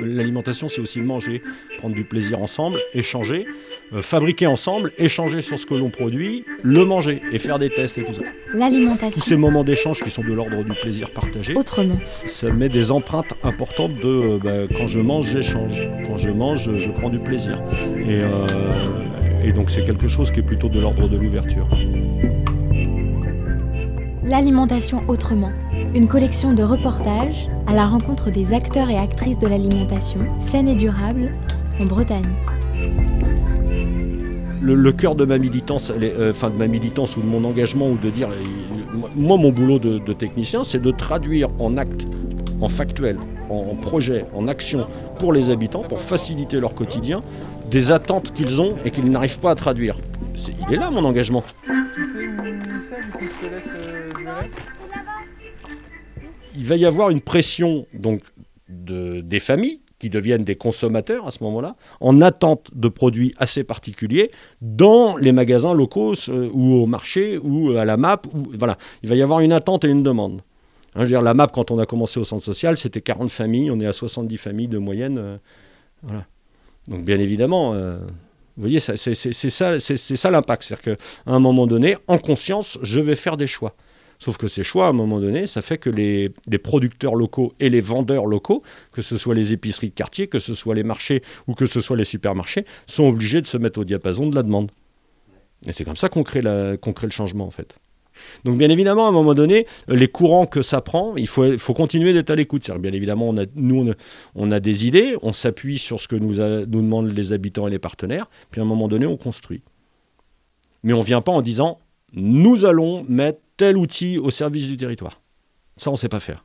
L'alimentation, c'est aussi manger, prendre du plaisir ensemble, échanger, euh, fabriquer ensemble, échanger sur ce que l'on produit, le manger et faire des tests et tout ça. L'alimentation. Tous ces moments d'échange qui sont de l'ordre du plaisir partagé. Autrement. Ça met des empreintes importantes de euh, bah, quand je mange, j'échange. Quand je mange, je prends du plaisir. Et, euh, et donc c'est quelque chose qui est plutôt de l'ordre de l'ouverture. L'alimentation autrement. Une collection de reportages à la rencontre des acteurs et actrices de l'alimentation saine et durable en Bretagne. Le, cœur de ma militance, euh, enfin de ma militance ou de mon engagement ou de dire, euh, moi mon boulot de, technicien, c'est de traduire en actes, en factuel, en, projet, en action pour les habitants, pour faciliter leur quotidien, des attentes qu'ils ont et qu'ils n'arrivent pas à traduire. il est là mon engagement. Il va y avoir une pression donc de, des familles qui deviennent des consommateurs à ce moment-là, en attente de produits assez particuliers dans les magasins locaux euh, ou au marché ou à la MAP. voilà, il va y avoir une attente et une demande. Hein, je la MAP, quand on a commencé au centre social, c'était 40 familles, on est à 70 familles de moyenne. Euh, voilà. Donc bien évidemment, euh, vous voyez, c'est ça, c'est ça l'impact. C'est-à-dire qu'à un moment donné, en conscience, je vais faire des choix. Sauf que ces choix, à un moment donné, ça fait que les, producteurs locaux et les vendeurs locaux, que ce soit les épiceries de quartier, que ce soit les marchés ou que ce soit les supermarchés, sont obligés de se mettre au diapason de la demande. Et c'est comme ça qu'on crée, crée le changement, en fait. Donc bien évidemment, à un moment donné, les courants que ça prend, il faut, faut continuer d'être à l'écoute. Bien évidemment, on a, nous, on a des idées, on s'appuie sur ce que nous, nous demandent les habitants et les partenaires, puis à un moment donné, on construit. Mais on ne vient pas en disant, nous allons mettre tel outil au service du territoire. Ça, on ne sait pas faire.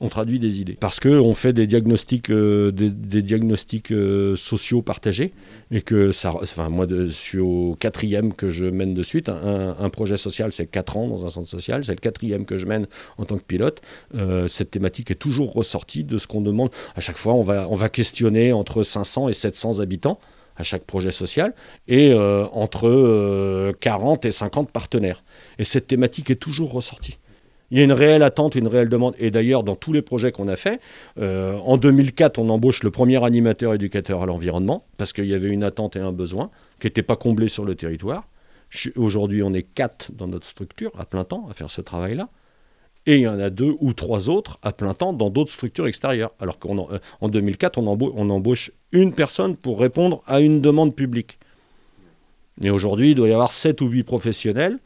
On traduit des idées. Parce qu'on fait des diagnostics, euh, des, diagnostics euh, sociaux partagés. Et que ça. Enfin, moi, je suis au quatrième que je mène de suite. Un, projet social, c'est quatre ans dans un centre social. C'est le quatrième que je mène en tant que pilote. Euh, cette thématique est toujours ressortie de ce qu'on demande. À chaque fois, on va, on va questionner entre 500 et 700 habitants à chaque projet social, et euh, entre 40 euh, et 50 partenaires. Et cette thématique est toujours ressortie. Il y a une réelle attente, une réelle demande. Et d'ailleurs, dans tous les projets qu'on a faits, euh, en 2004, on embauche le premier animateur éducateur à l'environnement, parce qu'il y avait une attente et un besoin qui n'étaient pas comblés sur le territoire. Aujourd'hui, on est quatre dans notre structure à plein temps à faire ce travail-là et il y en a deux ou trois autres à plein temps dans d'autres structures extérieures. Alors qu'en en 2004, on embauche, on embauche, une personne pour répondre à une demande publique. Et aujourd'hui, il doit y avoir sept ou huit professionnels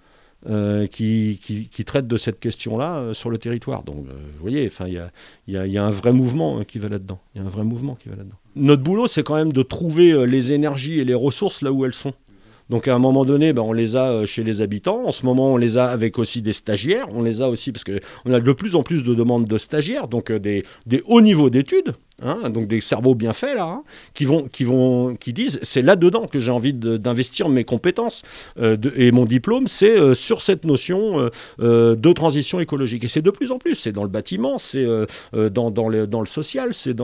euh, qui, traitent de cette question-là euh, sur le territoire. Donc, euh, vous voyez, il y a, un vrai mouvement qui va là-dedans. Il y a un vrai mouvement qui va là-dedans. Notre boulot, c'est quand même de trouver les énergies et les ressources là où elles sont. Donc à un moment donné, ben, on les a euh, chez les habitants. En ce moment, on les a avec aussi des stagiaires. On les a aussi parce qu'on a de plus en plus de demandes de stagiaires, donc euh, des, hauts niveaux d'études. Hein, donc des cerveaux bien faits là, hein, qui disent, c'est là-dedans que j'ai envie d'investir mes compétences euh, et mon diplôme, c'est sur cette notion de transition écologique. Et c'est de plus en plus, c'est dans le bâtiment, c'est dans, le, social, c'est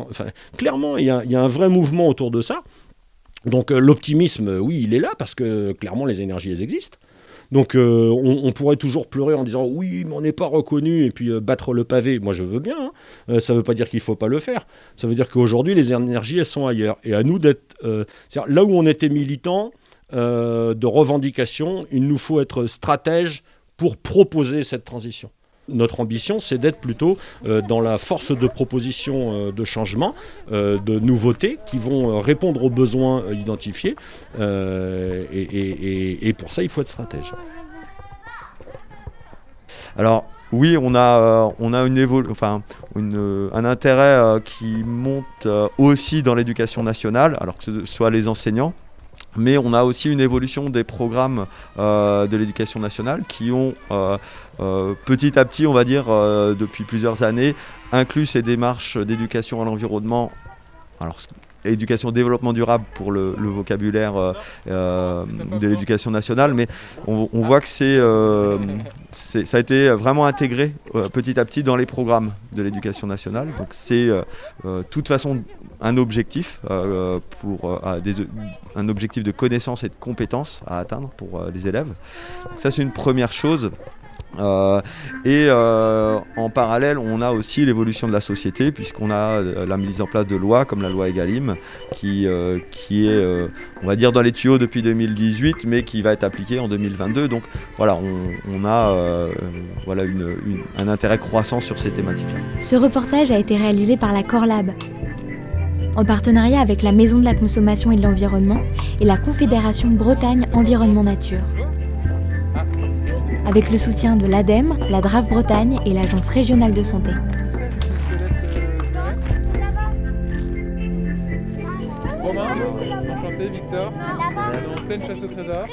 clairement, il y a un vrai mouvement autour de ça. Donc euh, l'optimisme, euh, oui, il est là parce que clairement les énergies, existent. Donc euh, on, pourrait toujours pleurer en disant oui, mais on n'est pas reconnu et puis battre le pavé. Moi je veux bien. Hein. ça ne veut pas dire qu'il ne faut pas le faire. Ça veut dire qu'aujourd'hui les énergies elles sont ailleurs. Et à nous d'être là où on était militant de revendication, il nous faut être stratège pour proposer cette transition. Notre ambition, c'est d'être plutôt euh, dans la force de proposition euh, de changement, euh, de nouveautés qui vont répondre aux besoins identifiés. Et, pour ça, il faut être stratège. Alors, oui, on a, on a une enfin, un intérêt qui monte aussi dans l'éducation nationale, alors que ce soit les enseignants, mais on a aussi une évolution des programmes euh, de l'éducation nationale qui ont euh, euh, petit à petit, on va dire, depuis plusieurs années, inclus ces démarches d'éducation à l'environnement. Alors, éducation développement durable pour le, vocabulaire de l'éducation nationale, mais on, voit que c'est, ça a été vraiment intégré petit à petit dans les programmes de l'éducation nationale. Donc c'est de toute façon un objectif euh, pour euh, un objectif de connaissance et de compétences à atteindre pour euh, les élèves. ça c'est une première chose. Euh, et euh, en parallèle, on a aussi l'évolution de la société, puisqu'on a euh, la mise en place de lois comme la loi Egalim, qui, qui est, on va dire, dans les tuyaux depuis 2018, mais qui va être appliquée en 2022. Donc voilà, on, a voilà un intérêt croissant sur ces thématiques-là. Ce reportage a été réalisé par la Corlab, en partenariat avec la Maison de la Consommation et de l'Environnement et la Confédération Bretagne Environnement Nature avec le soutien de l'ADEME, la DRAF Bretagne et l'Agence régionale de santé. Romain, enchanté, Victor, on est en pleine chasse au trésor.